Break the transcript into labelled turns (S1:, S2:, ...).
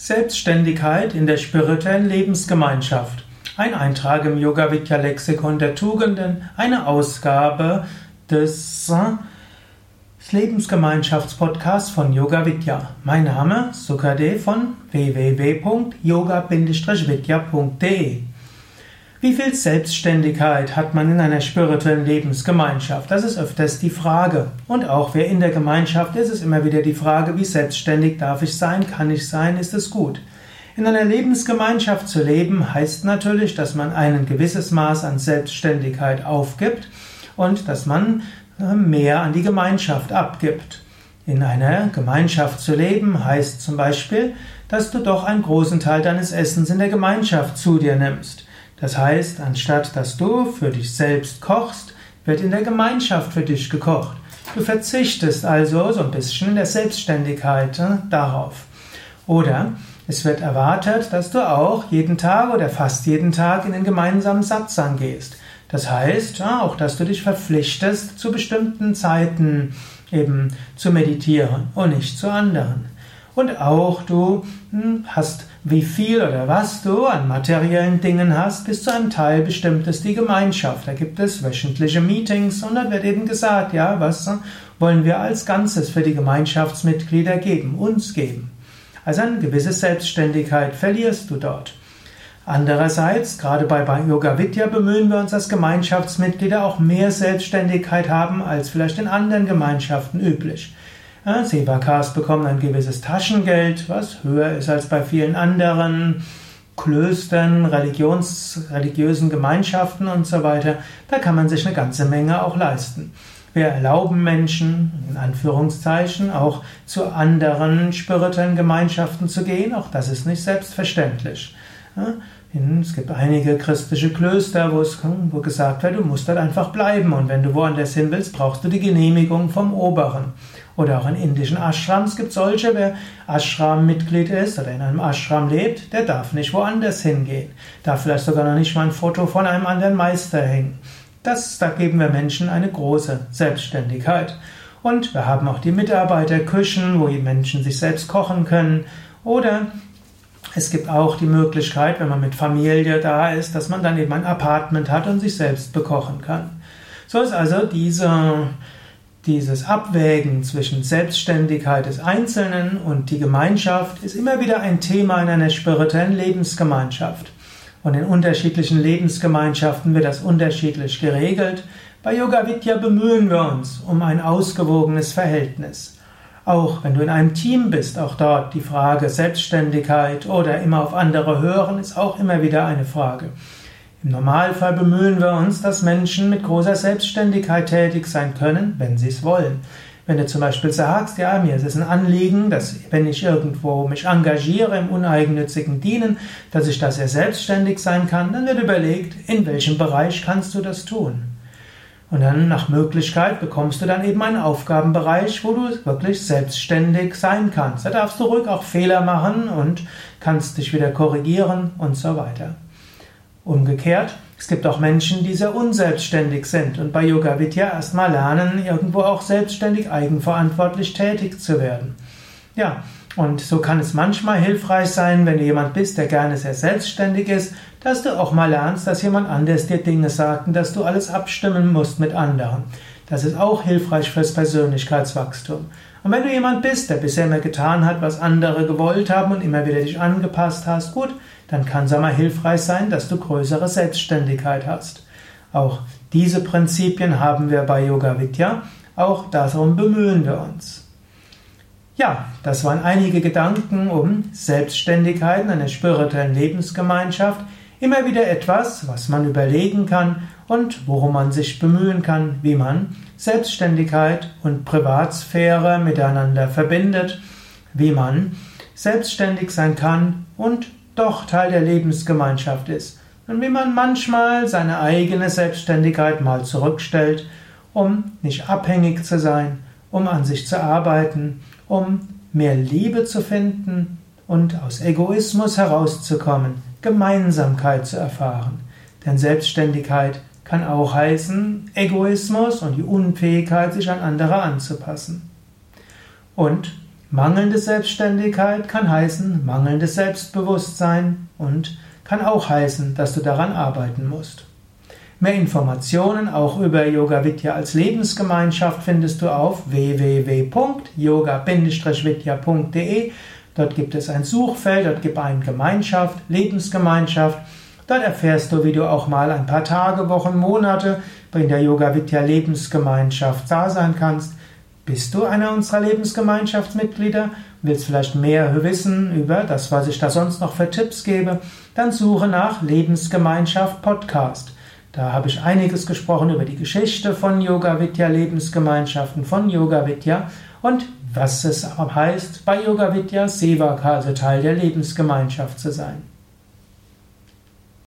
S1: Selbstständigkeit in der spirituellen Lebensgemeinschaft. Ein Eintrag im Yoga Vidya Lexikon der Tugenden, eine Ausgabe des Lebensgemeinschaftspodcasts von Yoga Vidya. Mein Name Sukadev von www.yoga-vidya.de wie viel Selbstständigkeit hat man in einer spirituellen Lebensgemeinschaft? Das ist öfters die Frage. Und auch wer in der Gemeinschaft ist, ist immer wieder die Frage, wie selbstständig darf ich sein? Kann ich sein? Ist es gut? In einer Lebensgemeinschaft zu leben heißt natürlich, dass man ein gewisses Maß an Selbstständigkeit aufgibt und dass man äh, mehr an die Gemeinschaft abgibt. In einer Gemeinschaft zu leben heißt zum Beispiel, dass du doch einen großen Teil deines Essens in der Gemeinschaft zu dir nimmst. Das heißt, anstatt dass du für dich selbst kochst, wird in der Gemeinschaft für dich gekocht. Du verzichtest also so ein bisschen in der Selbstständigkeit äh, darauf. Oder es wird erwartet, dass du auch jeden Tag oder fast jeden Tag in den gemeinsamen Satsang gehst. Das heißt ja, auch, dass du dich verpflichtest, zu bestimmten Zeiten eben zu meditieren und nicht zu anderen. Und auch du hm, hast wie viel oder was du an materiellen Dingen hast, bis zu einem Teil bestimmt ist die Gemeinschaft. Da gibt es wöchentliche Meetings und dann wird eben gesagt, ja, was wollen wir als Ganzes für die Gemeinschaftsmitglieder geben, uns geben. Also eine gewisse Selbstständigkeit verlierst du dort. Andererseits, gerade bei Yoga Vidya bemühen wir uns als Gemeinschaftsmitglieder auch mehr Selbstständigkeit haben als vielleicht in anderen Gemeinschaften üblich. Ja, Sevakas bekommen ein gewisses Taschengeld, was höher ist als bei vielen anderen Klöstern, Religions, religiösen Gemeinschaften und so weiter. Da kann man sich eine ganze Menge auch leisten. Wir erlauben Menschen, in Anführungszeichen, auch zu anderen spirituellen Gemeinschaften zu gehen. Auch das ist nicht selbstverständlich. Es gibt einige christliche Klöster, wo, es, wo gesagt wird, du musst dort einfach bleiben und wenn du woanders hin willst, brauchst du die Genehmigung vom Oberen. Oder auch in indischen Ashrams gibt es solche, wer Ashram-Mitglied ist oder in einem Ashram lebt, der darf nicht woanders hingehen. Darf vielleicht sogar noch nicht mal ein Foto von einem anderen Meister hängen. Das, da geben wir Menschen eine große Selbstständigkeit. Und wir haben auch die Mitarbeiterküchen, wo die Menschen sich selbst kochen können. Oder es gibt auch die Möglichkeit, wenn man mit Familie da ist, dass man dann eben ein Apartment hat und sich selbst bekochen kann. So ist also diese dieses Abwägen zwischen Selbstständigkeit des Einzelnen und die Gemeinschaft ist immer wieder ein Thema in einer spirituellen Lebensgemeinschaft. Und in unterschiedlichen Lebensgemeinschaften wird das unterschiedlich geregelt. Bei Yoga Vidya bemühen wir uns um ein ausgewogenes Verhältnis. Auch wenn du in einem Team bist, auch dort die Frage Selbstständigkeit oder immer auf andere hören, ist auch immer wieder eine Frage. Im Normalfall bemühen wir uns, dass Menschen mit großer Selbstständigkeit tätig sein können, wenn sie es wollen. Wenn du zum Beispiel sagst, ja, mir ist es ein Anliegen, dass wenn ich irgendwo mich engagiere im uneigennützigen Dienen, dass ich da sehr selbstständig sein kann, dann wird überlegt, in welchem Bereich kannst du das tun. Und dann nach Möglichkeit bekommst du dann eben einen Aufgabenbereich, wo du wirklich selbstständig sein kannst. Da darfst du ruhig auch Fehler machen und kannst dich wieder korrigieren und so weiter. Umgekehrt, es gibt auch Menschen, die sehr unselbstständig sind und bei Yoga Vidya erstmal lernen, irgendwo auch selbstständig eigenverantwortlich tätig zu werden. Ja, und so kann es manchmal hilfreich sein, wenn du jemand bist, der gerne sehr selbstständig ist, dass du auch mal lernst, dass jemand anders dir Dinge sagt und dass du alles abstimmen musst mit anderen. Das ist auch hilfreich fürs Persönlichkeitswachstum. Und wenn du jemand bist, der bisher immer getan hat, was andere gewollt haben und immer wieder dich angepasst hast, gut, dann kann es einmal hilfreich sein, dass du größere Selbstständigkeit hast. Auch diese Prinzipien haben wir bei Yoga Vidya, auch darum bemühen wir uns. Ja, das waren einige Gedanken um Selbstständigkeit in einer spirituellen Lebensgemeinschaft. Immer wieder etwas, was man überlegen kann und worum man sich bemühen kann, wie man Selbstständigkeit und Privatsphäre miteinander verbindet, wie man selbstständig sein kann und doch Teil der Lebensgemeinschaft ist und wie man manchmal seine eigene Selbstständigkeit mal zurückstellt, um nicht abhängig zu sein, um an sich zu arbeiten, um mehr Liebe zu finden und aus Egoismus herauszukommen, Gemeinsamkeit zu erfahren. Denn Selbstständigkeit kann auch heißen Egoismus und die Unfähigkeit, sich an andere anzupassen. Und Mangelnde Selbstständigkeit kann heißen mangelndes Selbstbewusstsein und kann auch heißen, dass du daran arbeiten musst. Mehr Informationen auch über Yoga Vidya als Lebensgemeinschaft findest du auf www.yoga-vidya.de. Dort gibt es ein Suchfeld, dort gibt es eine Gemeinschaft, Lebensgemeinschaft. Dort erfährst du, wie du auch mal ein paar Tage, Wochen, Monate in der Yoga Vidya Lebensgemeinschaft da sein kannst. Bist du einer unserer Lebensgemeinschaftsmitglieder? Willst vielleicht mehr wissen über das, was ich da sonst noch für Tipps gebe? Dann suche nach Lebensgemeinschaft Podcast. Da habe ich einiges gesprochen über die Geschichte von Yoga Vidya Lebensgemeinschaften, von Yoga Vidya und was es heißt, bei Yoga Vidya Sevaka, also Teil der Lebensgemeinschaft zu sein.